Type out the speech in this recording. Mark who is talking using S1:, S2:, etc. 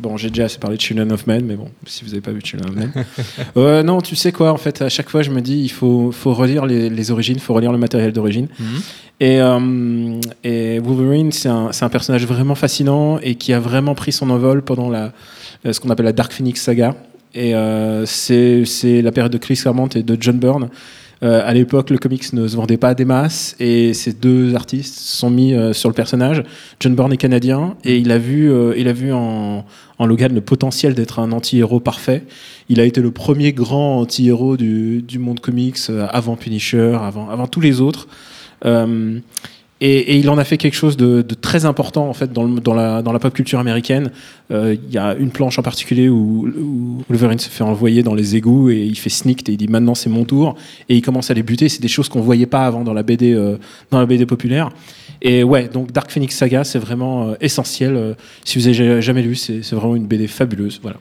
S1: Bon, j'ai déjà assez parlé de Children of Men, mais bon, si vous n'avez pas vu Children of Men. euh, non, tu sais quoi, en fait, à chaque fois, je me dis, il faut, faut relire les, les origines, il faut relire le matériel d'origine.
S2: Mhm.
S1: Et, euh, et Wolverine, c'est un, un personnage vraiment fascinant et qui a vraiment pris son envol pendant la, euh, ce qu'on appelle la Dark Phoenix saga. Et euh, c'est c'est la période de Chris Claremont et de John Byrne. Euh, à l'époque, le comics ne se vendait pas à des masses et ces deux artistes se sont mis euh, sur le personnage. John Byrne est canadien et il a vu, euh, il a vu en, en Logan le potentiel d'être un anti-héros parfait. Il a été le premier grand anti-héros du, du monde comics euh, avant Punisher, avant, avant tous les autres. Et, il en a fait quelque chose de, très important en fait dans, la, pop culture américaine. Euh, Il y a une planche en particulier où, où Wolverine se fait envoyer dans les égouts et il fait sneak et il dit maintenant c'est mon tour et il commence à les buter. C'est des choses qu'on voyait pas avant dans la BD euh, dans la BD populaire. Et ouais, donc Dark Phoenix Saga c'est vraiment euh, essentiel. Si vous avez jamais lu, c'est vraiment une BD fabuleuse. Voilà.